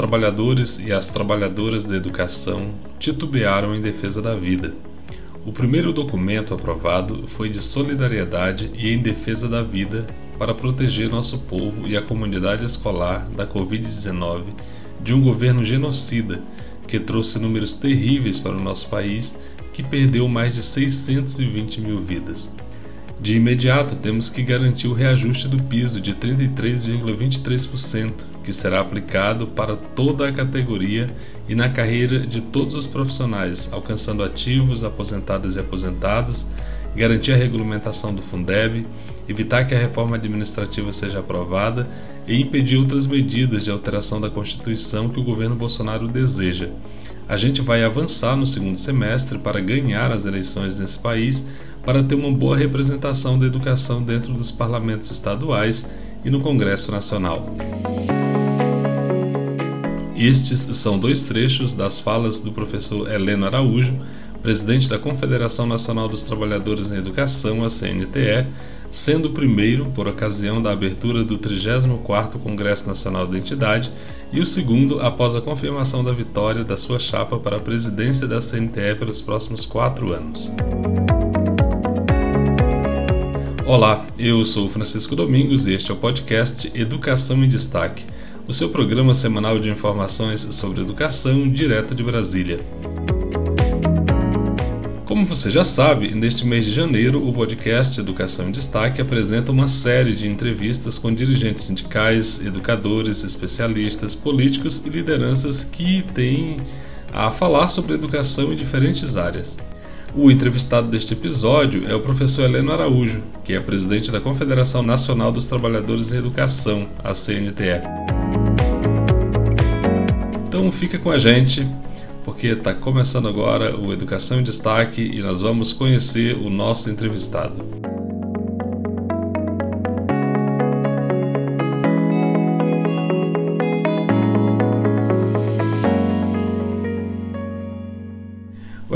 Trabalhadores e as trabalhadoras da educação titubearam em defesa da vida. O primeiro documento aprovado foi de solidariedade e em defesa da vida para proteger nosso povo e a comunidade escolar da Covid-19 de um governo genocida que trouxe números terríveis para o nosso país, que perdeu mais de 620 mil vidas. De imediato, temos que garantir o reajuste do piso de 33,23%, que será aplicado para toda a categoria e na carreira de todos os profissionais, alcançando ativos, aposentadas e aposentados, garantir a regulamentação do Fundeb, evitar que a reforma administrativa seja aprovada e impedir outras medidas de alteração da Constituição que o governo Bolsonaro deseja. A gente vai avançar no segundo semestre para ganhar as eleições nesse país para ter uma boa representação da educação dentro dos parlamentos estaduais e no Congresso Nacional. Estes são dois trechos das falas do professor Heleno Araújo, presidente da Confederação Nacional dos Trabalhadores na Educação, a CNTE, sendo o primeiro por ocasião da abertura do 34º Congresso Nacional da entidade e o segundo após a confirmação da vitória da sua chapa para a presidência da CNTE pelos próximos quatro anos. Olá, eu sou Francisco Domingos e este é o podcast Educação em Destaque, o seu programa semanal de informações sobre educação direto de Brasília. Como você já sabe, neste mês de janeiro, o podcast Educação em Destaque apresenta uma série de entrevistas com dirigentes sindicais, educadores, especialistas, políticos e lideranças que têm a falar sobre educação em diferentes áreas. O entrevistado deste episódio é o professor Heleno Araújo, que é presidente da Confederação Nacional dos Trabalhadores em Educação, a CNTE. Então fica com a gente, porque está começando agora o Educação em Destaque e nós vamos conhecer o nosso entrevistado.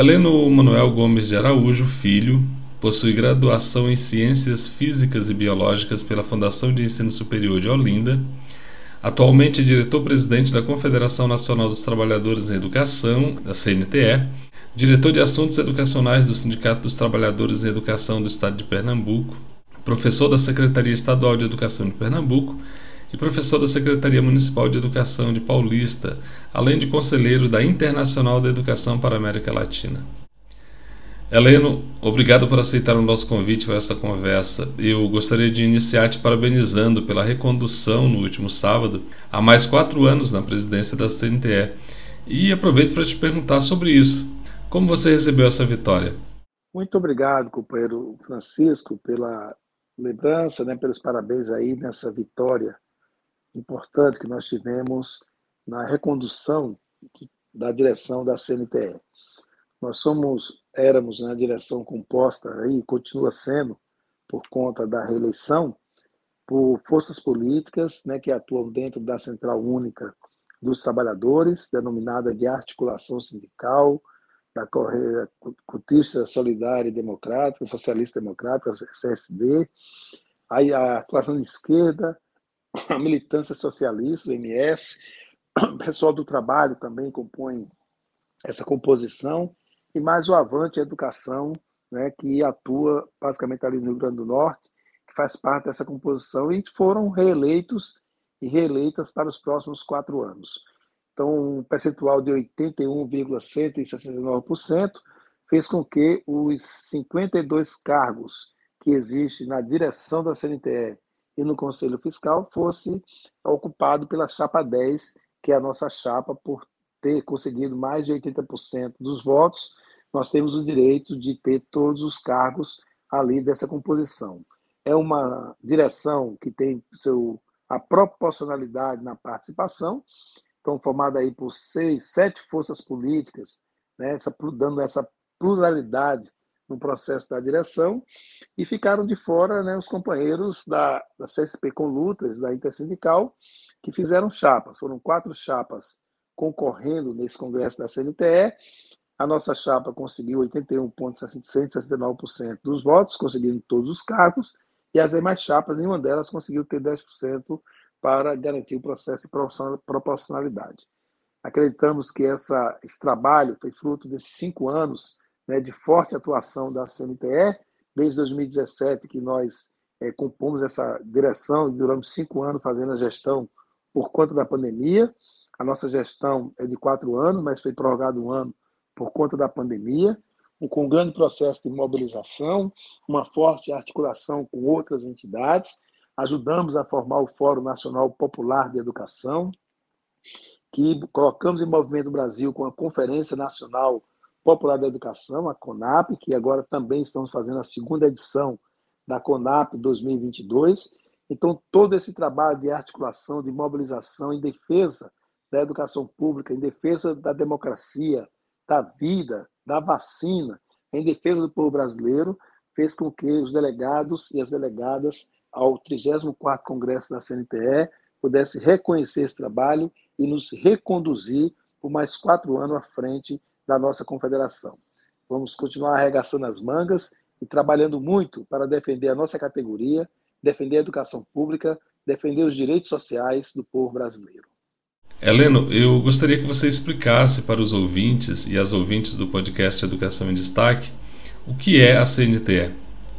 Heleno Manuel Gomes de Araújo, filho, possui graduação em Ciências Físicas e Biológicas pela Fundação de Ensino Superior de Olinda. Atualmente é diretor-presidente da Confederação Nacional dos Trabalhadores em Educação, da CNTE, diretor de Assuntos Educacionais do Sindicato dos Trabalhadores em Educação do Estado de Pernambuco, professor da Secretaria Estadual de Educação de Pernambuco e professor da Secretaria Municipal de Educação de Paulista, além de conselheiro da Internacional da Educação para a América Latina. Heleno, obrigado por aceitar o nosso convite para essa conversa. Eu gostaria de iniciar te parabenizando pela recondução no último sábado, há mais quatro anos na presidência da CNTE. E aproveito para te perguntar sobre isso. Como você recebeu essa vitória? Muito obrigado, companheiro Francisco, pela lembrança, né, pelos parabéns aí nessa vitória importante que nós tivemos na recondução da direção da CNTE. Nós somos, éramos na direção composta aí, continua sendo, por conta da reeleição, por forças políticas né, que atuam dentro da Central Única dos Trabalhadores, denominada de Articulação Sindical, da Correia Cutista Solidária e Democrática, Socialista Democrática, aí a atuação de esquerda, a militância socialista, o MS, o pessoal do trabalho também compõe essa composição, e mais o Avante Educação, né, que atua basicamente ali no Rio Grande do Norte, que faz parte dessa composição, e foram reeleitos e reeleitas para os próximos quatro anos. Então, um percentual de 81,169% fez com que os 52 cargos que existem na direção da CNTE e no Conselho Fiscal fosse ocupado pela chapa 10, que é a nossa chapa, por ter conseguido mais de 80% dos votos, nós temos o direito de ter todos os cargos ali dessa composição. é uma direção que tem seu, a proporcionalidade na participação, então formada aí por seis, sete forças políticas, né, essa, dando essa pluralidade no processo da direção, e ficaram de fora né, os companheiros da, da CSP com lutas, da Intersindical, que fizeram chapas. Foram quatro chapas concorrendo nesse congresso da CNTE. A nossa chapa conseguiu 81,69% dos votos, conseguindo todos os cargos, e as demais chapas, nenhuma delas conseguiu ter 10% para garantir o processo de proporcionalidade. Acreditamos que essa, esse trabalho foi fruto desses cinco anos né, de forte atuação da CNTE, desde 2017 que nós é, compomos essa direção e duramos cinco anos fazendo a gestão por conta da pandemia. A nossa gestão é de quatro anos, mas foi prorrogado um ano por conta da pandemia, com um grande processo de mobilização, uma forte articulação com outras entidades. Ajudamos a formar o Fórum Nacional Popular de Educação, que colocamos em movimento o Brasil com a Conferência Nacional Popular da Educação, a CONAP, que agora também estamos fazendo a segunda edição da CONAP 2022. Então, todo esse trabalho de articulação, de mobilização em defesa da educação pública, em defesa da democracia, da vida, da vacina, em defesa do povo brasileiro, fez com que os delegados e as delegadas ao 34º Congresso da CNTE pudessem reconhecer esse trabalho e nos reconduzir por mais quatro anos à frente da nossa confederação. Vamos continuar arregaçando as mangas e trabalhando muito para defender a nossa categoria, defender a educação pública, defender os direitos sociais do povo brasileiro. Heleno, eu gostaria que você explicasse para os ouvintes e as ouvintes do podcast Educação em Destaque o que é a CNTE,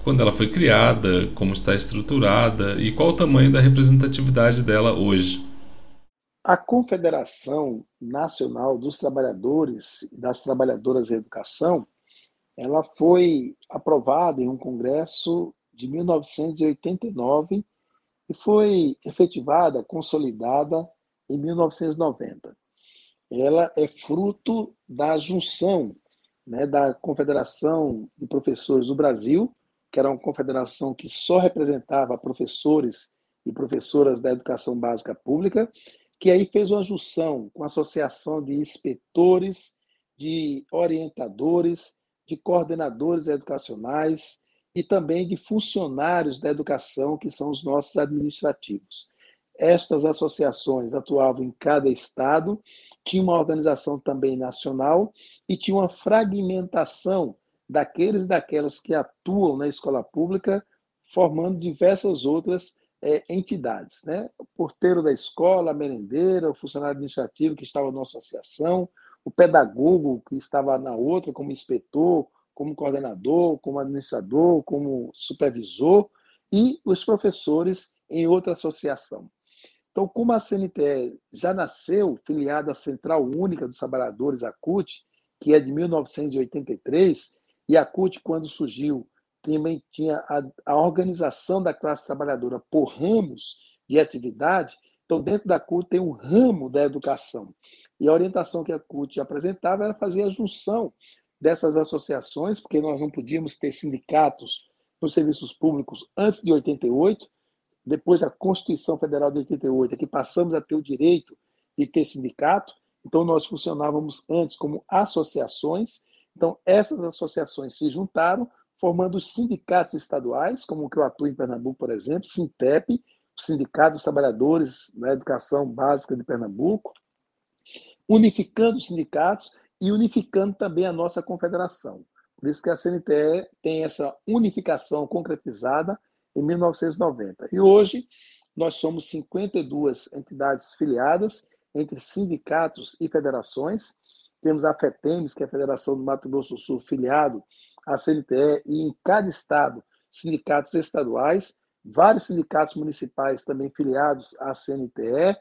quando ela foi criada, como está estruturada e qual o tamanho da representatividade dela hoje. A Confederação Nacional dos Trabalhadores e das Trabalhadoras da Educação, ela foi aprovada em um congresso de 1989 e foi efetivada, consolidada em 1990. Ela é fruto da junção né, da Confederação de Professores do Brasil, que era uma confederação que só representava professores e professoras da educação básica pública, que aí fez uma junção com a associação de inspetores, de orientadores, de coordenadores educacionais e também de funcionários da educação, que são os nossos administrativos. Estas associações atuavam em cada estado, tinha uma organização também nacional e tinha uma fragmentação daqueles e daquelas que atuam na escola pública, formando diversas outras é, entidades, né? O porteiro da escola, a merendeira, o funcionário administrativo que estava na associação, o pedagogo que estava na outra como inspetor, como coordenador, como administrador, como supervisor e os professores em outra associação. Então, como a CNTE já nasceu filiada à Central Única dos Trabalhadores, a CUT, que é de 1983, e a CUT, quando surgiu, também tinha a, a organização da classe trabalhadora por ramos de atividade. Então, dentro da CUT tem um ramo da educação. E a orientação que a CUT apresentava era fazer a junção dessas associações, porque nós não podíamos ter sindicatos nos serviços públicos antes de 88, depois da Constituição Federal de 88, é que passamos a ter o direito de ter sindicato. Então, nós funcionávamos antes como associações. Então, essas associações se juntaram, formando os sindicatos estaduais, como o que eu atuo em Pernambuco, por exemplo, Sintep, o Sindicato dos Trabalhadores da Educação Básica de Pernambuco, unificando os sindicatos e unificando também a nossa confederação. Por isso que a CNTE tem essa unificação concretizada em 1990. E hoje nós somos 52 entidades filiadas entre sindicatos e federações. Temos a FETEMES, que é a Federação do Mato Grosso do Sul, filiado a CNTE e em cada estado sindicatos estaduais, vários sindicatos municipais também filiados à CNTE,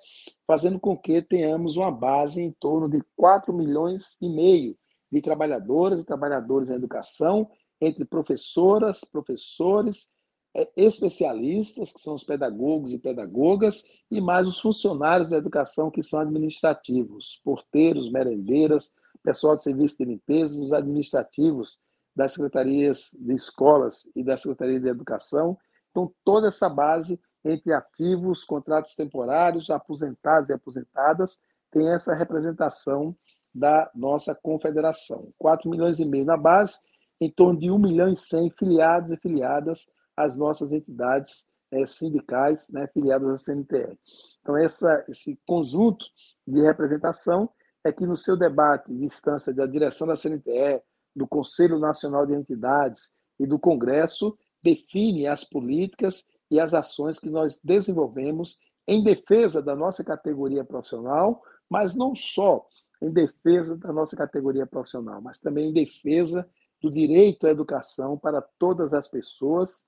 fazendo com que tenhamos uma base em torno de 4 milhões e meio de trabalhadoras e trabalhadores em educação, entre professoras, professores, é, especialistas, que são os pedagogos e pedagogas, e mais os funcionários da educação, que são administrativos, porteiros, merendeiras, pessoal de serviço de limpeza, os administrativos das secretarias de escolas e da Secretaria de Educação, Então, toda essa base entre ativos, contratos temporários, aposentados e aposentadas, tem essa representação da nossa confederação. 4 milhões e meio na base, em torno de 1 milhão e 100 filiados e filiadas às nossas entidades é, sindicais né, filiadas à CNTE. Então, essa, esse conjunto de representação é que no seu debate de instância da direção da CNTE, do Conselho Nacional de Entidades e do Congresso, define as políticas e as ações que nós desenvolvemos em defesa da nossa categoria profissional, mas não só em defesa da nossa categoria profissional, mas também em defesa do direito à educação para todas as pessoas.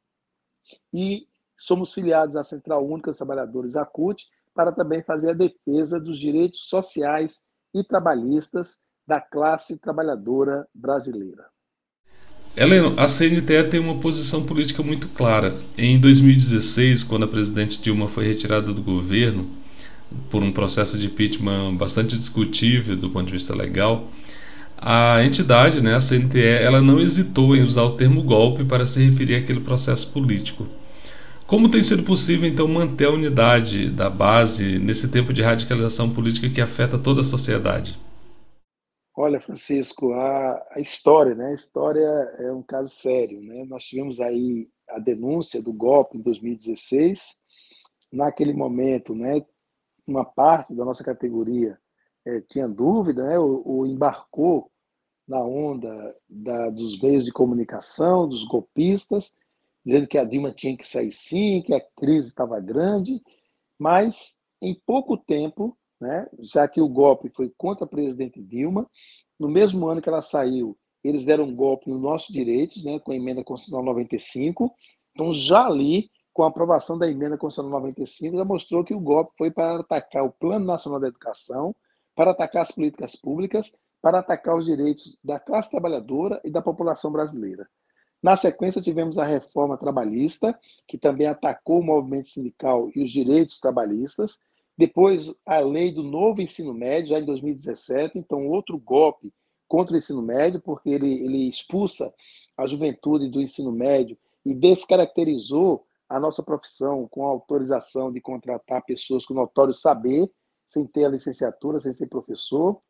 E somos filiados à Central Única dos Trabalhadores, a CUT, para também fazer a defesa dos direitos sociais e trabalhistas da classe trabalhadora brasileira. Heleno, a CNTE tem uma posição política muito clara. Em 2016, quando a presidente Dilma foi retirada do governo por um processo de impeachment bastante discutível do ponto de vista legal, a entidade, né, a CNTE, ela não hesitou em usar o termo golpe para se referir àquele processo político. Como tem sido possível, então, manter a unidade da base nesse tempo de radicalização política que afeta toda a sociedade? Olha, Francisco, a, a história, né? A história é um caso sério, né? Nós tivemos aí a denúncia do golpe em 2016. Naquele momento, né, uma parte da nossa categoria é, tinha dúvida, né, ou, ou, embarcou na onda da, dos meios de comunicação, dos golpistas, dizendo que a Dilma tinha que sair sim, que a crise estava grande, mas em pouco tempo, né, já que o golpe foi contra a presidente Dilma, no mesmo ano que ela saiu, eles deram um golpe nos nossos direitos, né, com a emenda constitucional 95. Então, já ali, com a aprovação da emenda constitucional 95, já mostrou que o golpe foi para atacar o Plano Nacional da Educação, para atacar as políticas públicas, para atacar os direitos da classe trabalhadora e da população brasileira. Na sequência, tivemos a reforma trabalhista, que também atacou o movimento sindical e os direitos trabalhistas. Depois, a lei do novo ensino médio, já em 2017, então, outro golpe contra o ensino médio, porque ele, ele expulsa a juventude do ensino médio e descaracterizou a nossa profissão com a autorização de contratar pessoas com notório saber, sem ter a licenciatura, sem ser professor.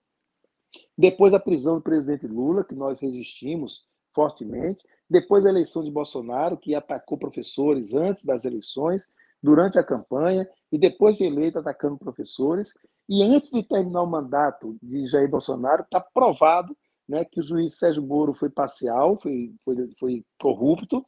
Depois, a prisão do presidente Lula, que nós resistimos fortemente. Depois da eleição de Bolsonaro, que atacou professores antes das eleições, durante a campanha, e depois de eleito atacando professores. E antes de terminar o mandato de Jair Bolsonaro, está provado né, que o juiz Sérgio Moro foi parcial, foi, foi, foi corrupto,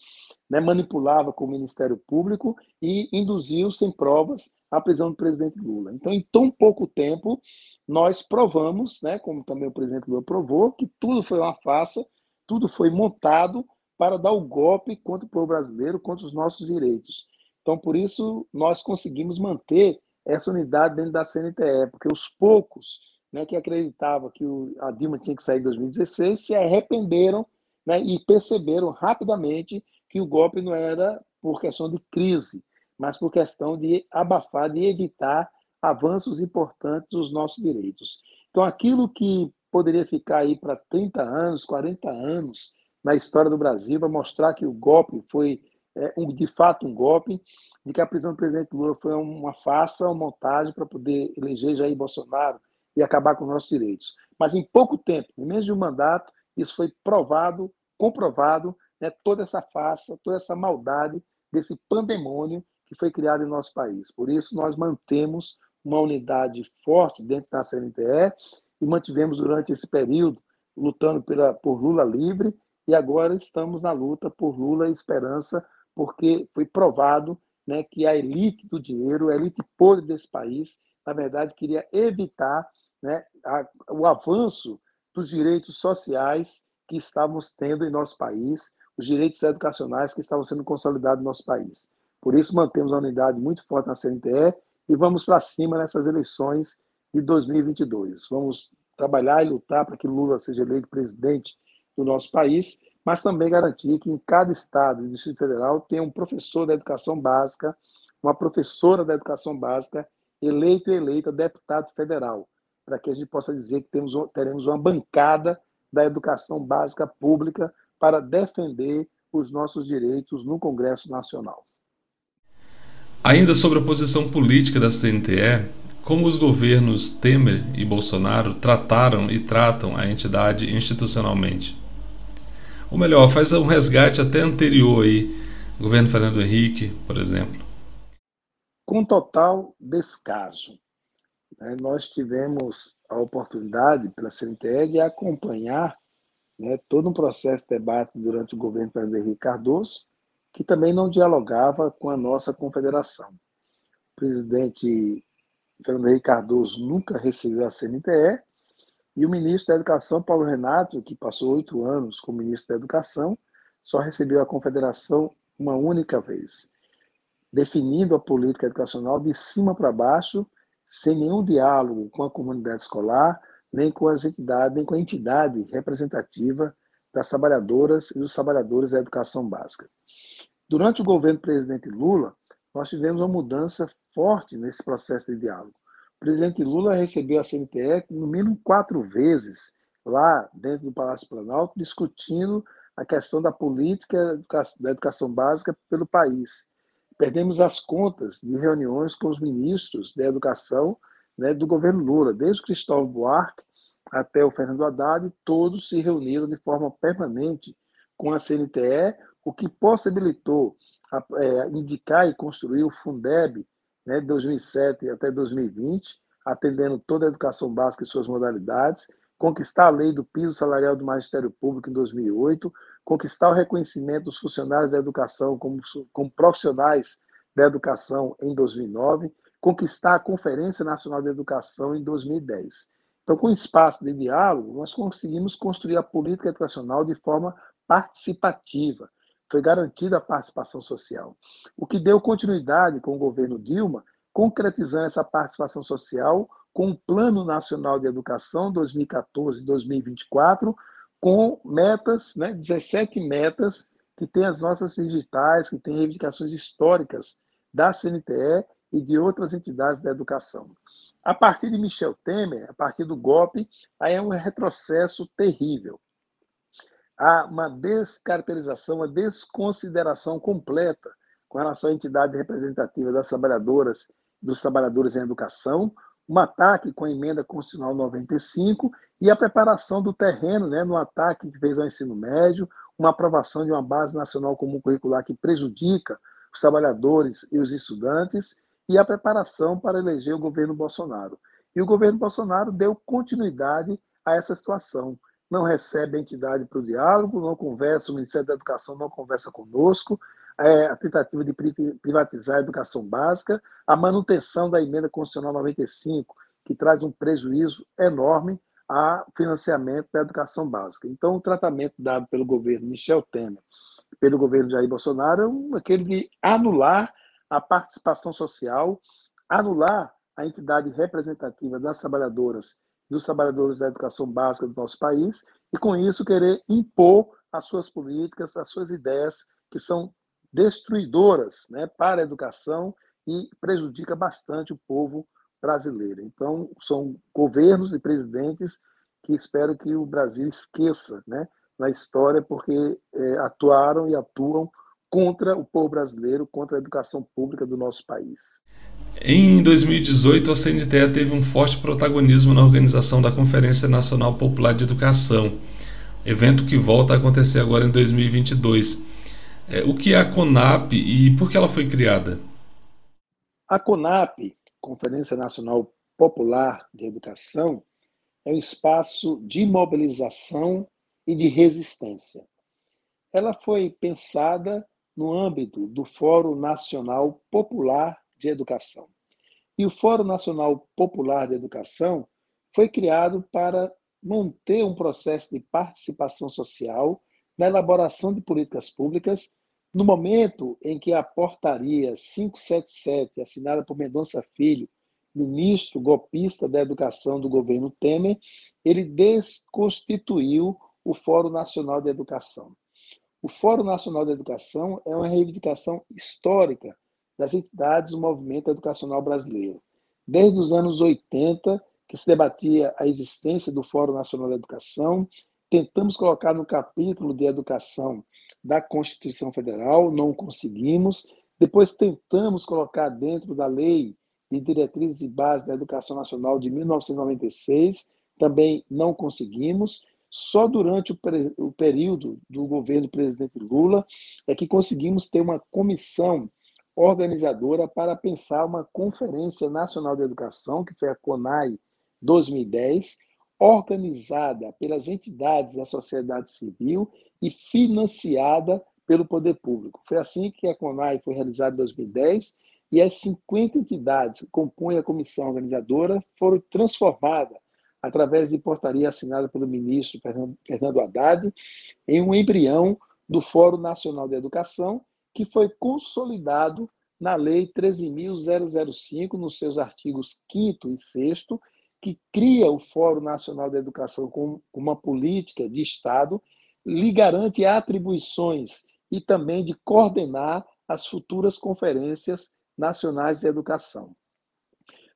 né, manipulava com o Ministério Público e induziu, sem provas, a prisão do presidente Lula. Então, em tão pouco tempo, nós provamos, né, como também o presidente Lula provou, que tudo foi uma farsa, tudo foi montado para dar o golpe contra o povo brasileiro, contra os nossos direitos. Então, por isso, nós conseguimos manter essa unidade dentro da CNTE, porque os poucos né, que acreditavam que o, a Dilma tinha que sair em 2016 se arrependeram né, e perceberam rapidamente que o golpe não era por questão de crise, mas por questão de abafar, de evitar avanços importantes dos nossos direitos. Então, aquilo que poderia ficar aí para 30 anos, 40 anos, na história do Brasil, para mostrar que o golpe foi é, um, de fato um golpe, de que a prisão do presidente Lula foi uma farsa, uma montagem para poder eleger Jair Bolsonaro e acabar com os nossos direitos. Mas em pouco tempo, em menos de um mandato, isso foi provado, comprovado, né, toda essa farsa, toda essa maldade desse pandemônio que foi criado em nosso país. Por isso, nós mantemos uma unidade forte dentro da CNTE e mantivemos durante esse período lutando pela, por Lula livre e agora estamos na luta por Lula e esperança, porque foi provado né, que a elite do dinheiro, a elite podre desse país, na verdade, queria evitar né, a, o avanço dos direitos sociais que estávamos tendo em nosso país, os direitos educacionais que estavam sendo consolidados no nosso país. Por isso, mantemos a unidade muito forte na CNTE e vamos para cima nessas eleições de 2022. Vamos trabalhar e lutar para que Lula seja eleito presidente do nosso país, mas também garantir que em cada estado e Distrito Federal tenha um professor da educação básica, uma professora da educação básica, eleito e eleita deputado federal, para que a gente possa dizer que temos, teremos uma bancada da educação básica pública para defender os nossos direitos no Congresso Nacional. Ainda sobre a posição política da CNTE, como os governos Temer e Bolsonaro trataram e tratam a entidade institucionalmente? Ou melhor, faz um resgate até anterior aí, governo Fernando Henrique, por exemplo. Com total descaso. Né, nós tivemos a oportunidade pela CNTE de acompanhar né, todo um processo de debate durante o governo Fernando Henrique Cardoso, que também não dialogava com a nossa confederação. O presidente Fernando Henrique Cardoso nunca recebeu a CNTE, e o ministro da Educação, Paulo Renato, que passou oito anos como ministro da Educação, só recebeu a confederação uma única vez, definindo a política educacional de cima para baixo, sem nenhum diálogo com a comunidade escolar, nem com as entidades, nem com a entidade representativa das trabalhadoras e dos trabalhadores da educação básica. Durante o governo do presidente Lula, nós tivemos uma mudança forte nesse processo de diálogo. O presidente Lula recebeu a CNTE no mínimo quatro vezes lá dentro do Palácio Planalto, discutindo a questão da política da educação básica pelo país. Perdemos as contas de reuniões com os ministros da educação né, do governo Lula, desde o Cristóvão Buarque até o Fernando Haddad, todos se reuniram de forma permanente com a CNTE, o que possibilitou é, indicar e construir o Fundeb né, de 2007 até 2020, atendendo toda a educação básica e suas modalidades, conquistar a lei do piso salarial do Magistério Público em 2008, conquistar o reconhecimento dos funcionários da educação como, como profissionais da educação em 2009, conquistar a Conferência Nacional de Educação em 2010. Então, com espaço de diálogo, nós conseguimos construir a política educacional de forma participativa. Foi garantida a participação social. O que deu continuidade com o governo Dilma, concretizando essa participação social com o Plano Nacional de Educação 2014-2024, com metas, né, 17 metas que tem as nossas digitais, que tem reivindicações históricas da CNTE e de outras entidades da educação. A partir de Michel Temer, a partir do golpe, aí é um retrocesso terrível. Há uma descaracterização, uma desconsideração completa com relação à entidade representativa das trabalhadoras dos trabalhadores em educação, um ataque com a emenda constitucional 95 e a preparação do terreno né, no ataque que fez ao ensino médio, uma aprovação de uma base nacional comum curricular que prejudica os trabalhadores e os estudantes e a preparação para eleger o governo Bolsonaro. E o governo Bolsonaro deu continuidade a essa situação. Não recebe a entidade para o diálogo, não conversa, o Ministério da Educação não conversa conosco, é, a tentativa de privatizar a educação básica, a manutenção da emenda constitucional 95, que traz um prejuízo enorme ao financiamento da educação básica. Então, o tratamento dado pelo governo Michel Temer, pelo governo Jair Bolsonaro, é aquele de anular a participação social, anular a entidade representativa das trabalhadoras dos trabalhadores da educação básica do nosso país e, com isso, querer impor as suas políticas, as suas ideias, que são destruidoras né, para a educação e prejudica bastante o povo brasileiro. Então, são governos e presidentes que espero que o Brasil esqueça né, na história, porque é, atuaram e atuam contra o povo brasileiro, contra a educação pública do nosso país. Em 2018, a CNTE teve um forte protagonismo na organização da Conferência Nacional Popular de Educação, evento que volta a acontecer agora em 2022. É, o que é a CONAP e por que ela foi criada? A CONAP, Conferência Nacional Popular de Educação, é um espaço de mobilização e de resistência. Ela foi pensada no âmbito do Fórum Nacional Popular de Educação. E o Fórum Nacional Popular de Educação foi criado para manter um processo de participação social na elaboração de políticas públicas no momento em que a portaria 577, assinada por Mendonça Filho, ministro golpista da Educação do governo Temer, ele desconstituiu o Fórum Nacional de Educação. O Fórum Nacional de Educação é uma reivindicação histórica das entidades do movimento educacional brasileiro. Desde os anos 80, que se debatia a existência do Fórum Nacional de Educação, tentamos colocar no capítulo de educação da Constituição Federal, não conseguimos. Depois tentamos colocar dentro da lei de diretrizes e bases da educação nacional de 1996, também não conseguimos. Só durante o, o período do governo do presidente Lula é que conseguimos ter uma comissão organizadora para pensar uma Conferência Nacional de Educação, que foi a CONAI 2010, organizada pelas entidades da sociedade civil e financiada pelo poder público. Foi assim que a CONAI foi realizada em 2010 e as 50 entidades que compõem a comissão organizadora foram transformadas, através de portaria assinada pelo ministro Fernando Haddad, em um embrião do Fórum Nacional de Educação, que foi consolidado na Lei 13.005, nos seus artigos 5 e 6, que cria o Fórum Nacional de Educação como uma política de Estado, lhe garante atribuições e também de coordenar as futuras conferências nacionais de educação.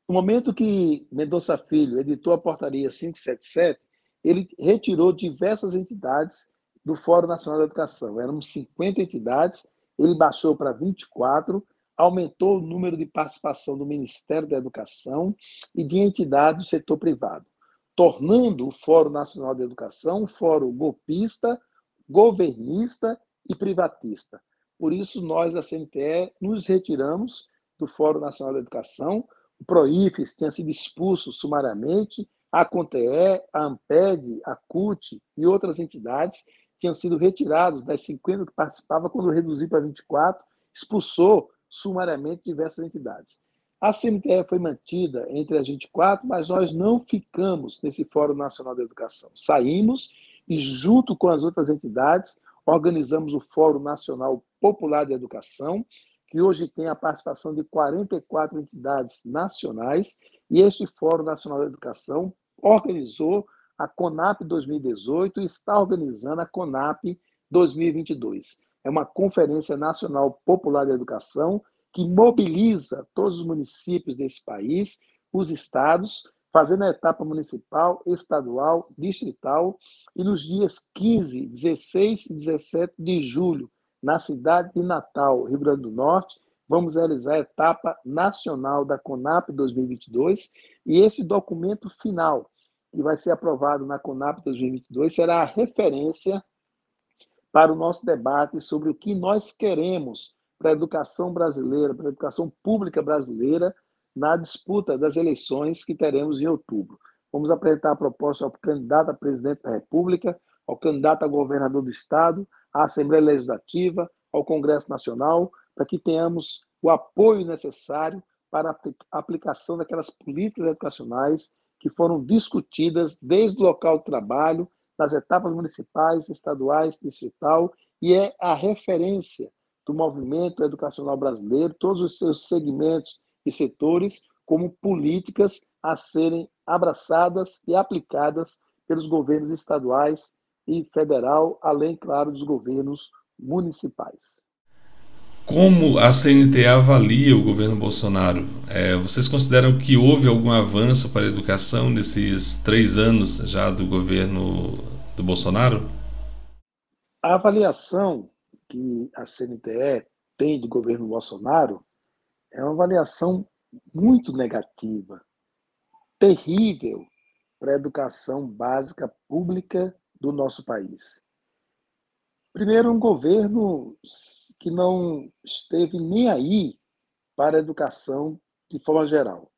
No momento que Mendonça Filho editou a portaria 577, ele retirou diversas entidades do Fórum Nacional da Educação. Eram 50 entidades, ele baixou para 24, aumentou o número de participação do Ministério da Educação e de entidades do setor privado, tornando o Fórum Nacional da Educação um fórum golpista, governista e privatista. Por isso, nós, da CNTE, nos retiramos do Fórum Nacional da Educação. O PROIFES tinha sido expulso sumariamente, a CONTEE, a AMPED, a CUT e outras entidades tinham sido retirados das 50 que participavam, quando reduziu para 24, expulsou sumariamente diversas entidades. A CNTE foi mantida entre as 24, mas nós não ficamos nesse Fórum Nacional da Educação. Saímos e, junto com as outras entidades, organizamos o Fórum Nacional Popular de Educação, que hoje tem a participação de 44 entidades nacionais, e este Fórum Nacional da Educação organizou a CONAP 2018 e está organizando a CONAP 2022. É uma Conferência Nacional Popular de Educação que mobiliza todos os municípios desse país, os estados, fazendo a etapa municipal, estadual, distrital, e nos dias 15, 16 e 17 de julho, na cidade de Natal, Rio Grande do Norte, vamos realizar a etapa nacional da CONAP 2022, e esse documento final, que vai ser aprovado na CONAP 2022, será a referência para o nosso debate sobre o que nós queremos para a educação brasileira, para a educação pública brasileira, na disputa das eleições que teremos em outubro. Vamos apresentar a proposta ao candidato a presidente da República, ao candidato a governador do Estado, à Assembleia Legislativa, ao Congresso Nacional, para que tenhamos o apoio necessário para a aplicação daquelas políticas educacionais que foram discutidas desde o local de trabalho, nas etapas municipais, estaduais, distrital, e é a referência do movimento educacional brasileiro, todos os seus segmentos e setores, como políticas a serem abraçadas e aplicadas pelos governos estaduais e federal, além, claro, dos governos municipais. Como a CNT avalia o governo Bolsonaro? É, vocês consideram que houve algum avanço para a educação nesses três anos já do governo do Bolsonaro? A avaliação que a CNTE tem do governo Bolsonaro é uma avaliação muito negativa, terrível para a educação básica pública do nosso país. Primeiro, um governo que não esteve nem aí para a educação de forma geral.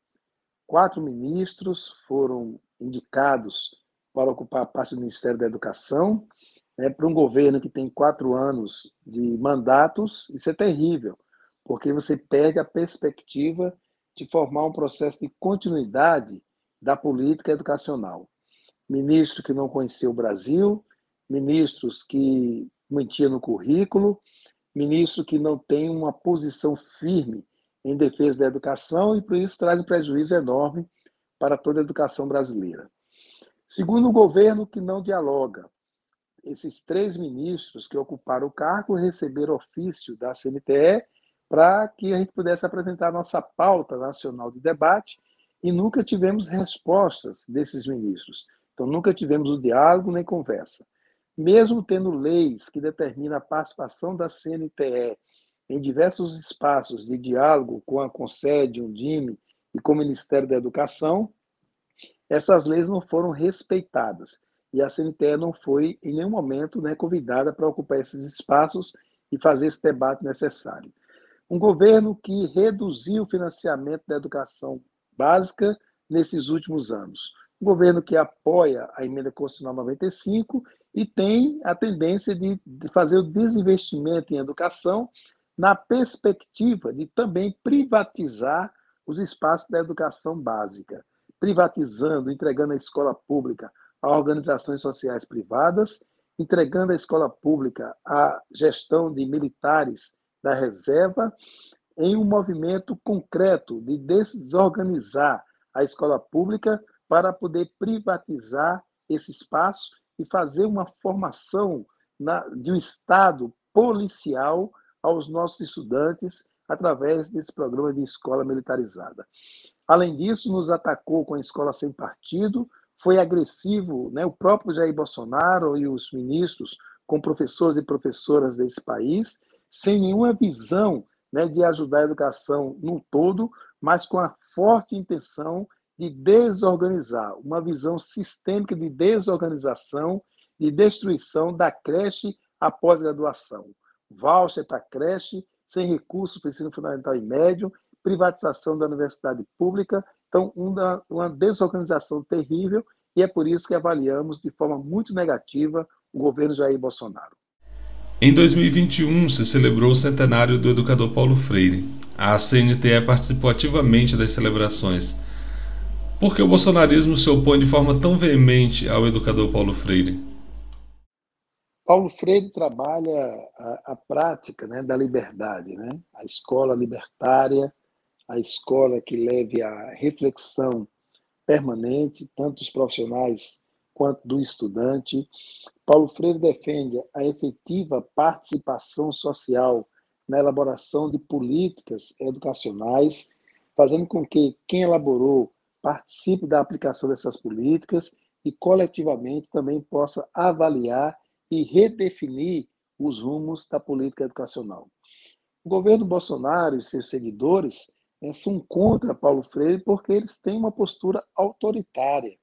Quatro ministros foram indicados para ocupar a parte do Ministério da Educação, né, para um governo que tem quatro anos de mandatos, isso é terrível, porque você perde a perspectiva de formar um processo de continuidade da política educacional. Ministro que não conhecia o Brasil, ministros que mentiam no currículo, ministro que não tem uma posição firme em defesa da educação e por isso traz um prejuízo enorme para toda a educação brasileira. Segundo, o governo que não dialoga. Esses três ministros que ocuparam o cargo receberam ofício da CNTE para que a gente pudesse apresentar nossa pauta nacional de debate e nunca tivemos respostas desses ministros. Então, nunca tivemos o diálogo nem conversa. Mesmo tendo leis que determinam a participação da CNTE em diversos espaços de diálogo com a Concede, o DIME e com o Ministério da Educação, essas leis não foram respeitadas e a CNTE não foi em nenhum momento né, convidada para ocupar esses espaços e fazer esse debate necessário. Um governo que reduziu o financiamento da educação básica nesses últimos anos. Um governo que apoia a emenda constitucional 95 e tem a tendência de, fazer o desinvestimento em educação na perspectiva de também privatizar os espaços da educação básica, privatizando, entregando a escola pública a organizações sociais privadas, entregando a escola pública à gestão de militares da reserva, em um movimento concreto de desorganizar a escola pública para poder privatizar esse espaço e fazer uma formação na, de um Estado policial aos nossos estudantes através desse programa de escola militarizada. Além disso, nos atacou com a escola sem partido, foi agressivo, né, o próprio Jair Bolsonaro e os ministros com professores e professoras desse país, sem nenhuma visão né, de ajudar a educação no todo, mas com a forte intenção de desorganizar, uma visão sistêmica de desorganização e destruição da creche após graduação. Voucher para creche, sem recursos para ensino fundamental e médio, privatização da universidade pública. Então, uma, uma desorganização terrível, e é por isso que avaliamos de forma muito negativa o governo Jair Bolsonaro. Em 2021, se celebrou o centenário do educador Paulo Freire. A CNTE participou ativamente das celebrações. Por que o bolsonarismo se opõe de forma tão veemente ao educador Paulo Freire? Paulo Freire trabalha a, a prática né, da liberdade, né? a escola libertária, a escola que leve a reflexão permanente, tanto dos profissionais quanto do estudante. Paulo Freire defende a efetiva participação social na elaboração de políticas educacionais, fazendo com que quem elaborou participe da aplicação dessas políticas e coletivamente também possa avaliar e redefinir os rumos da política educacional. O governo Bolsonaro e seus seguidores né, são contra Paulo Freire porque eles têm uma postura autoritária.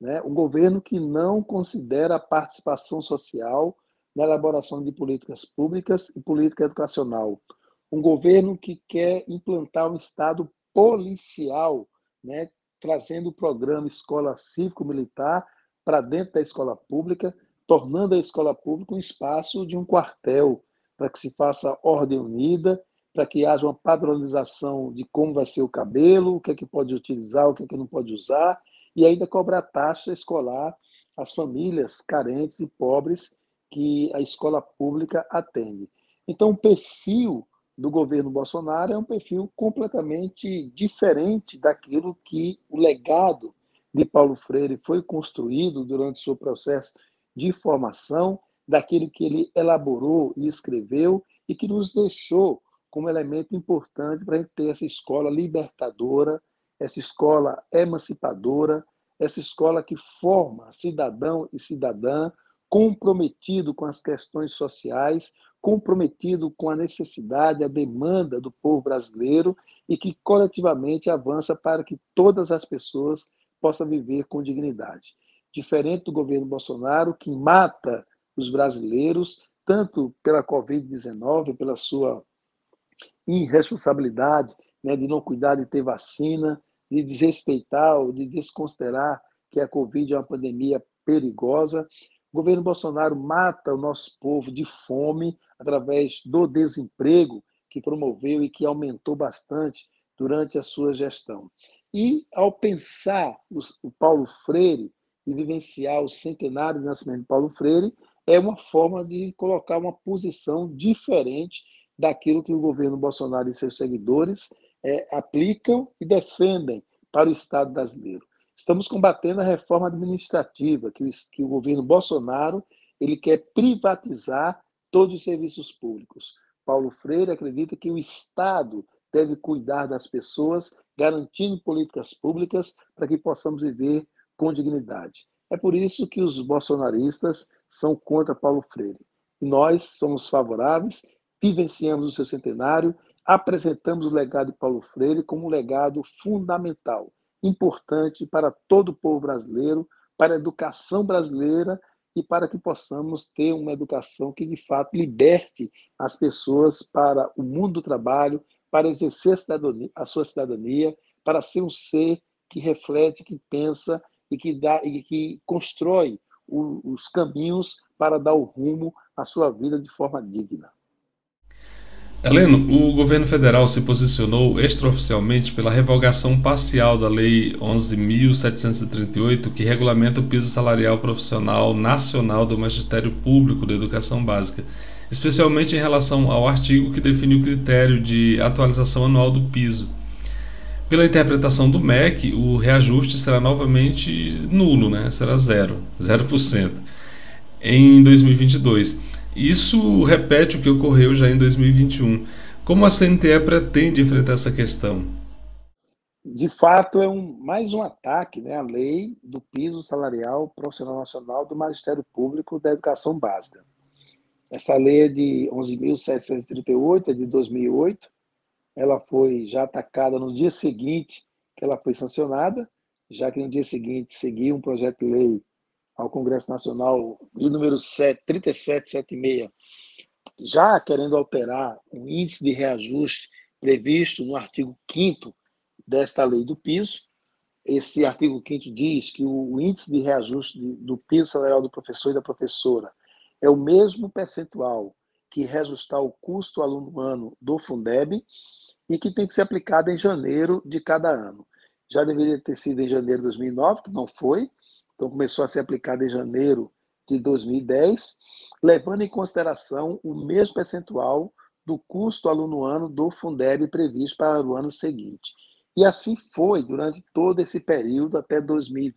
Né? Um governo que não considera a participação social na elaboração de políticas públicas e política educacional. Um governo que quer implantar um Estado policial, né? Trazendo o programa Escola Cívico-Militar para dentro da escola pública, tornando a escola pública um espaço de um quartel, para que se faça ordem unida, para que haja uma padronização de como vai ser o cabelo, o que é que pode utilizar, o que é que não pode usar, e ainda cobrar taxa escolar às famílias carentes e pobres que a escola pública atende. Então, o perfil do governo Bolsonaro é um perfil completamente diferente daquilo que o legado de Paulo Freire foi construído durante o seu processo de formação, daquilo que ele elaborou e escreveu e que nos deixou como elemento importante para a gente ter essa escola libertadora, essa escola emancipadora, essa escola que forma cidadão e cidadã comprometido com as questões sociais, comprometido com a necessidade, a demanda do povo brasileiro e que coletivamente avança para que todas as pessoas possam viver com dignidade. Diferente do governo Bolsonaro, que mata os brasileiros, tanto pela Covid-19, pela sua irresponsabilidade né, de não cuidar de ter vacina, de desrespeitar ou de desconsiderar que a Covid é uma pandemia perigosa. O governo Bolsonaro mata o nosso povo de fome através do desemprego que promoveu e que aumentou bastante durante a sua gestão. E ao pensar o Paulo Freire e vivenciar o centenário do nascimento de Paulo Freire, é uma forma de colocar uma posição diferente daquilo que o governo Bolsonaro e seus seguidores é, aplicam e defendem para o Estado brasileiro. Estamos combatendo a reforma administrativa, que o, que o governo Bolsonaro ele quer privatizar todos os serviços públicos. Paulo Freire acredita que o Estado deve cuidar das pessoas, garantindo políticas públicas para que possamos viver com dignidade. É por isso que os bolsonaristas são contra Paulo Freire. E nós somos favoráveis vivenciamos o seu centenário, apresentamos o legado de Paulo Freire como um legado fundamental, importante para todo o povo brasileiro, para a educação brasileira e para que possamos ter uma educação que de fato liberte as pessoas para o mundo do trabalho, para exercer a, a sua cidadania, para ser um ser que reflete, que pensa e que dá e que constrói os caminhos para dar o rumo à sua vida de forma digna. Heleno, o governo federal se posicionou extraoficialmente pela revogação parcial da Lei 11.738, que regulamenta o piso salarial profissional nacional do Magistério Público da Educação Básica, especialmente em relação ao artigo que define o critério de atualização anual do piso. Pela interpretação do MEC, o reajuste será novamente nulo, né? será zero, 0% em 2022. Isso repete o que ocorreu já em 2021. Como a CNTE pretende enfrentar essa questão? De fato, é um, mais um ataque né, à lei do piso salarial profissional nacional do Magistério Público da Educação Básica. Essa lei é de 11.738, é de 2008. Ela foi já atacada no dia seguinte que ela foi sancionada, já que no dia seguinte seguia um projeto de lei ao Congresso Nacional de número 3776, já querendo alterar o índice de reajuste previsto no artigo 5 desta lei do piso. Esse artigo 5 diz que o índice de reajuste do piso salarial do professor e da professora é o mesmo percentual que reajustar o custo aluno ano do Fundeb e que tem que ser aplicado em janeiro de cada ano. Já deveria ter sido em janeiro de 2009, que não foi, então começou a ser aplicado em janeiro de 2010, levando em consideração o mesmo percentual do custo aluno-ano do Fundeb previsto para o ano seguinte. E assim foi durante todo esse período até 2020.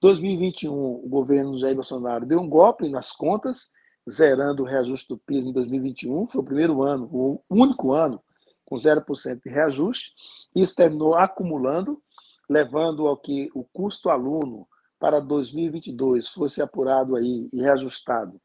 2021, o governo Jair Bolsonaro deu um golpe nas contas, zerando o reajuste do PIS em 2021. Foi o primeiro ano, o único ano com 0% de reajuste. Isso terminou acumulando, levando ao que o custo aluno para 2022 fosse apurado aí e reajustado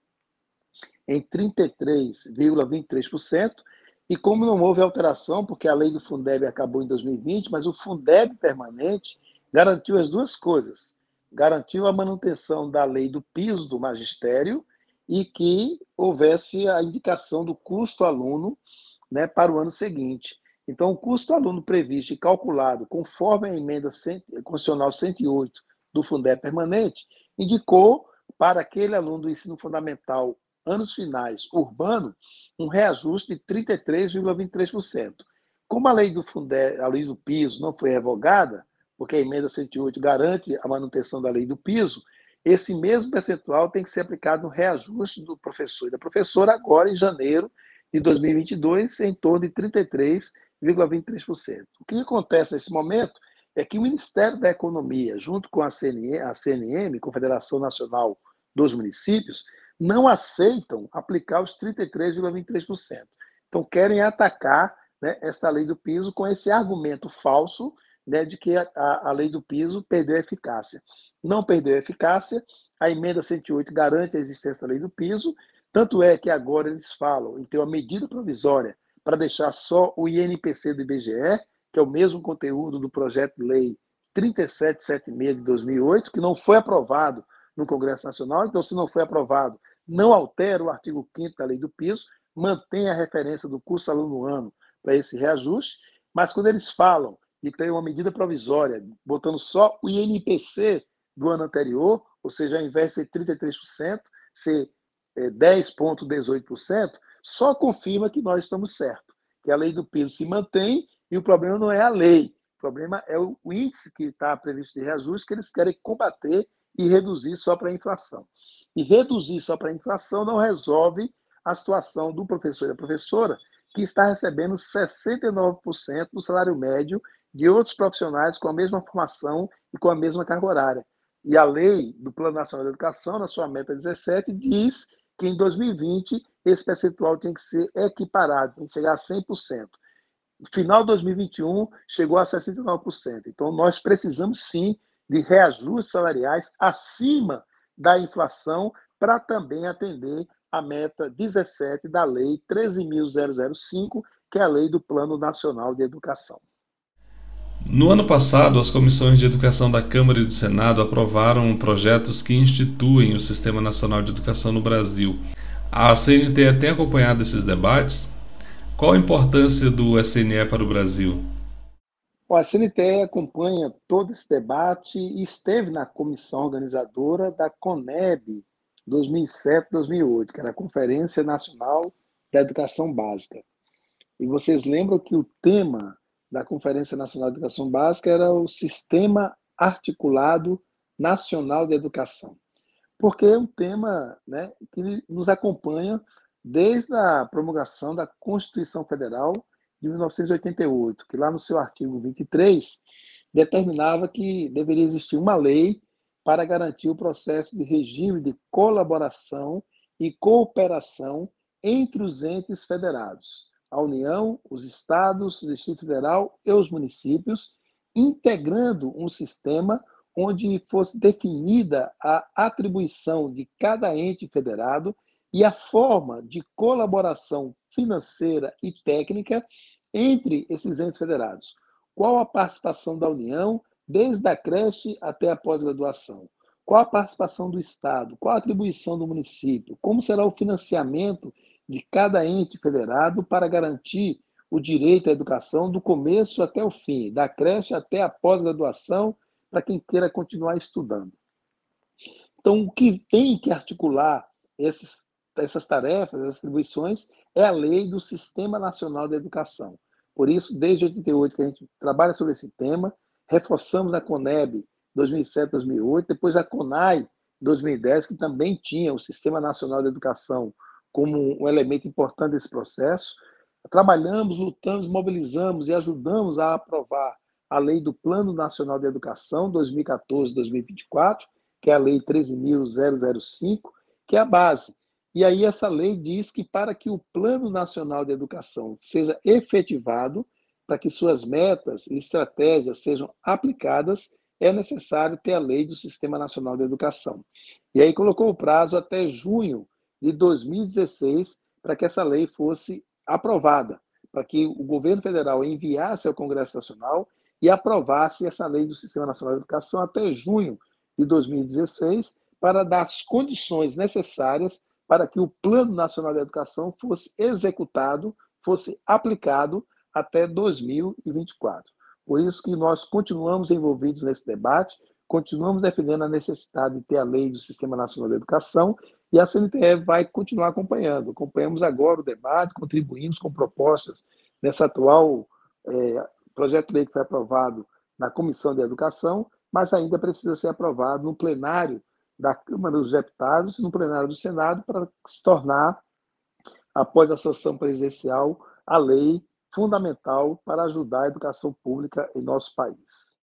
em 33,23%, e como não houve alteração, porque a lei do Fundeb acabou em 2020, mas o Fundeb permanente garantiu as duas coisas. Garantiu a manutenção da lei do piso do magistério e que houvesse a indicação do custo aluno né, para o ano seguinte. Então, o custo aluno previsto e calculado conforme a emenda constitucional 108 do Fundeb permanente, indicou para aquele aluno do ensino fundamental, anos finais, urbano, um reajuste de 33,23%. Como a lei do Fundeb, a lei do piso não foi revogada, porque a emenda 108 garante a manutenção da lei do piso, esse mesmo percentual tem que ser aplicado no reajuste do professor e da professora agora em janeiro de 2022, em torno de 33,23%. O que acontece nesse momento é que o Ministério da Economia, junto com a CNM, a CNM, Confederação Nacional dos Municípios, não aceitam aplicar os 33,23%. Então, querem atacar né, essa lei do piso com esse argumento falso né, de que a, a, lei do piso perdeu eficácia. Não perdeu eficácia, a emenda 108 garante a existência da lei do piso, tanto é que agora eles falam em ter uma medida provisória para deixar só o INPC do IBGE que é o mesmo conteúdo do projeto de lei 3776 de 2008, que não foi aprovado no Congresso Nacional. Então, se não foi aprovado, não altera o artigo 5 da lei do piso, mantém a referência do custo aluno ano para esse reajuste, mas quando eles falam de ter uma medida provisória, botando só o INPC do ano anterior, ou seja, ao invés de ser 33%, ser 10,18%, é, só confirma que nós estamos certos, que a lei do piso se mantém e o problema não é a lei, o problema é o índice que está previsto de reajuste que eles querem combater e reduzir só para a inflação. E reduzir só para a inflação não resolve a situação do professor e da professora, que está recebendo 69% do salário médio de outros profissionais com a mesma formação e com a mesma carga horária. E a lei do Plano Nacional de Educação, na sua meta 17, diz que em 2020 esse percentual tem que ser equiparado, tem que chegar a 100% final de 2021 chegou a 69%. Então, nós precisamos sim de reajustes salariais acima da inflação para também atender a meta 17 da Lei 13.005, que é a Lei do Plano Nacional de Educação. No ano passado, as comissões de educação da Câmara e do Senado aprovaram projetos que instituem o Sistema Nacional de Educação no Brasil. A CNTE tem acompanhado esses debates? Qual a importância do SNE para o Brasil? a CNTE acompanha todo esse debate e esteve na comissão organizadora da CONEB 2007-2008, que era a Conferência Nacional da Educação Básica. E vocês lembram que o tema da Conferência Nacional de Educação Básica era o Sistema Articulado Nacional de Educação, porque é um tema né, que nos acompanha desde a promulgação da Constituição Federal de 1988, que lá no seu artigo 23 determinava que deveria existir uma lei para garantir o processo de regime de colaboração e cooperação entre os entes federados, a União, os estados, o Distrito Federal e os municípios, integrando um sistema onde fosse definida a atribuição de cada ente federado e a forma de colaboração financeira e técnica entre esses entes federados. Qual a participação da União, desde a creche até a pós-graduação? Qual a participação do Estado? Qual a atribuição do município? Como será o financiamento de cada ente federado para garantir o direito à educação do começo até o fim, da creche até a pós-graduação, para quem queira continuar estudando. Então, o que tem que articular esses essas tarefas, essas atribuições, é a lei do Sistema Nacional de Educação. Por isso, desde 88 que a gente trabalha sobre esse tema, reforçamos a CONEB 2007-2008, depois a CONAI 2010, que também tinha o Sistema Nacional de Educação como um elemento importante desse processo. Trabalhamos, lutamos, mobilizamos e ajudamos a aprovar a lei do Plano Nacional de Educação 2014-2024, que é a lei 13.005, que é a base e aí essa lei diz que para que o Plano Nacional de Educação seja efetivado, para que suas metas e estratégias sejam aplicadas, é necessário ter a lei do Sistema Nacional de Educação. E aí colocou o prazo até junho de 2016 para que essa lei fosse aprovada, para que o governo federal enviasse ao Congresso Nacional e aprovasse essa lei do Sistema Nacional de Educação até junho de 2016 para dar as condições necessárias para que o Plano Nacional de Educação fosse executado, fosse aplicado até 2024. Por isso que nós continuamos envolvidos nesse debate, continuamos defendendo a necessidade de ter a lei do Sistema Nacional de Educação e a CNTE vai continuar acompanhando. Acompanhamos agora o debate, contribuímos com propostas nessa atual é, projeto de lei que foi aprovado na Comissão de Educação, mas ainda precisa ser aprovado no plenário da Câmara dos Deputados e no plenário do Senado para se tornar, após a sanção presidencial, a lei fundamental para ajudar a educação pública em nosso país.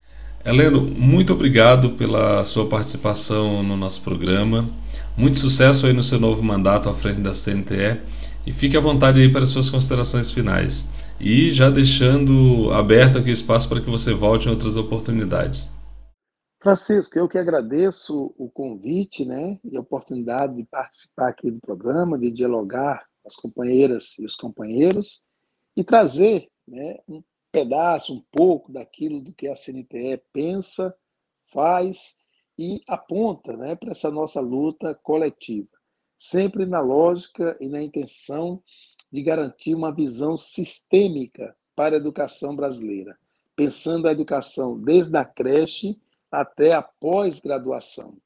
Heleno, muito obrigado pela sua participação no nosso programa. Muito sucesso aí no seu novo mandato à frente da CNTE e fique à vontade aí para as suas considerações finais. E já deixando aberto aqui espaço para que você volte em outras oportunidades. Francisco, eu que agradeço o convite né, e a oportunidade de participar aqui do programa, de dialogar com as companheiras e os companheiros e trazer né, um pedaço, um pouco daquilo do que a CNTE pensa, faz e aponta né, para essa nossa luta coletiva, sempre na lógica e na intenção de garantir uma visão sistêmica para a educação brasileira, pensando a educação desde a creche até a pós-graduação.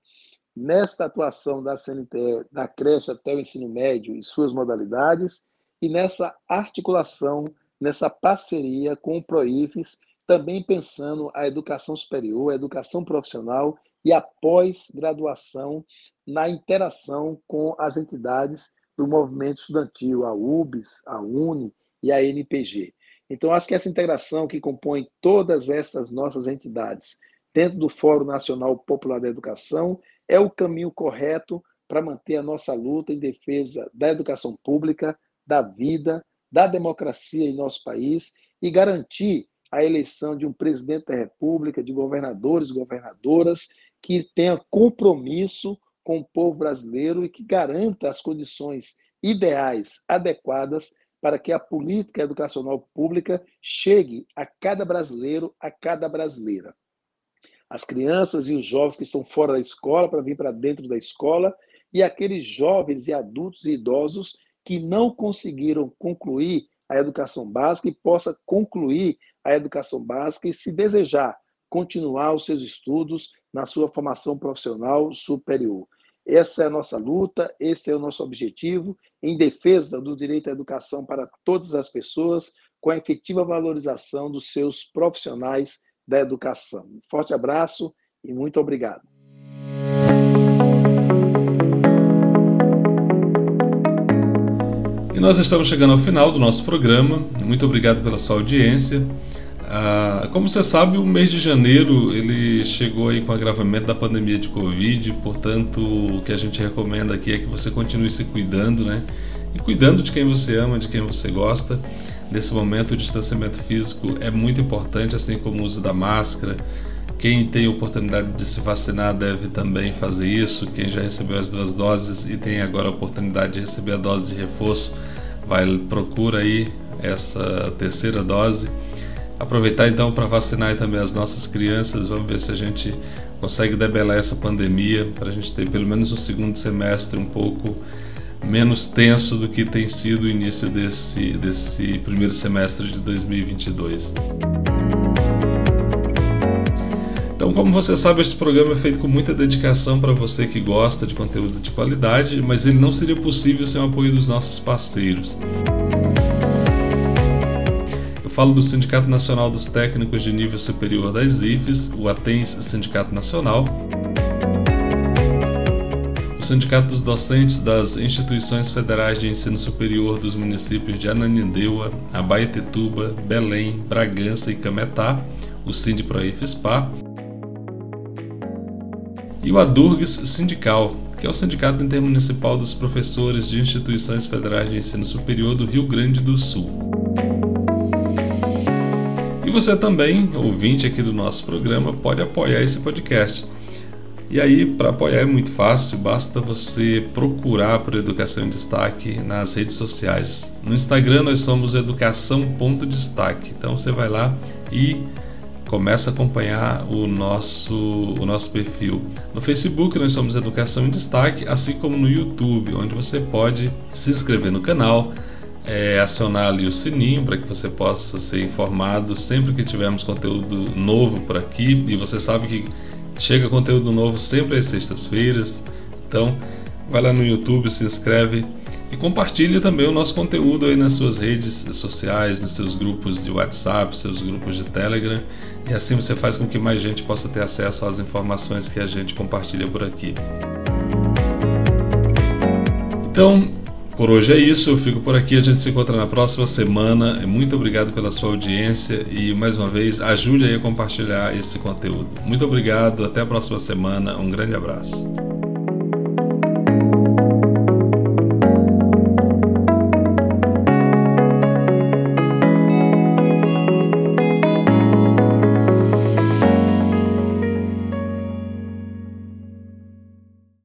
Nesta atuação da CNTE, da creche até o ensino médio e suas modalidades, e nessa articulação, nessa parceria com o PROIFES, também pensando a educação superior, a educação profissional e a pós-graduação na interação com as entidades do movimento estudantil, a UBS, a UNE e a NPG. Então, acho que essa integração que compõe todas essas nossas entidades, dentro do Fórum Nacional Popular da Educação, é o caminho correto para manter a nossa luta em defesa da educação pública, da vida, da democracia em nosso país e garantir a eleição de um presidente da República, de governadores governadoras que tenha compromisso com o povo brasileiro e que garanta as condições ideais, adequadas para que a política educacional pública chegue a cada brasileiro, a cada brasileira. As crianças e os jovens que estão fora da escola para vir para dentro da escola e aqueles jovens e adultos e idosos que não conseguiram concluir a educação básica e possa concluir a educação básica e se desejar continuar os seus estudos na sua formação profissional superior. Essa é a nossa luta, esse é o nosso objetivo em defesa do direito à educação para todas as pessoas, com a efetiva valorização dos seus profissionais da educação. Um forte abraço e muito obrigado. E nós estamos chegando ao final do nosso programa. Muito obrigado pela sua audiência. Ah, como você sabe, o mês de janeiro ele chegou aí com o agravamento da pandemia de Covid, portanto, o que a gente recomenda aqui é que você continue se cuidando, né? E cuidando de quem você ama, de quem você gosta. Nesse momento, o distanciamento físico é muito importante, assim como o uso da máscara. Quem tem oportunidade de se vacinar deve também fazer isso. Quem já recebeu as duas doses e tem agora a oportunidade de receber a dose de reforço, vai procura aí essa terceira dose Aproveitar então para vacinar também as nossas crianças. Vamos ver se a gente consegue debelar essa pandemia para a gente ter pelo menos o segundo semestre um pouco menos tenso do que tem sido o início desse, desse primeiro semestre de 2022. Então, como você sabe, este programa é feito com muita dedicação para você que gosta de conteúdo de qualidade, mas ele não seria possível sem o apoio dos nossos parceiros. Falo do Sindicato Nacional dos Técnicos de Nível Superior das IFES, o ATENS Sindicato Nacional, Sindicato dos Docentes das Instituições Federais de Ensino Superior dos municípios de Ananindeua, Abaetetuba, Belém, Bragança e Cametá, o Sindipro-IFESPA, e o ADURGS Sindical, que é o Sindicato Intermunicipal dos Professores de Instituições Federais de Ensino Superior do Rio Grande do Sul. E você também, ouvinte aqui do nosso programa, pode apoiar esse podcast. E aí, para apoiar é muito fácil, basta você procurar por Educação em Destaque nas redes sociais. No Instagram nós somos educação.destaque. Então você vai lá e começa a acompanhar o nosso, o nosso perfil. No Facebook nós somos Educação em Destaque, assim como no YouTube, onde você pode se inscrever no canal, é, acionar ali o sininho para que você possa ser informado sempre que tivermos conteúdo novo por aqui. E você sabe que chega conteúdo novo sempre às sextas-feiras. Então, vai lá no YouTube, se inscreve e compartilhe também o nosso conteúdo aí nas suas redes sociais, nos seus grupos de WhatsApp, seus grupos de Telegram. E assim você faz com que mais gente possa ter acesso às informações que a gente compartilha por aqui. Então, por hoje é isso, eu fico por aqui, a gente se encontra na próxima semana. Muito obrigado pela sua audiência e mais uma vez ajude aí a compartilhar esse conteúdo. Muito obrigado, até a próxima semana, um grande abraço.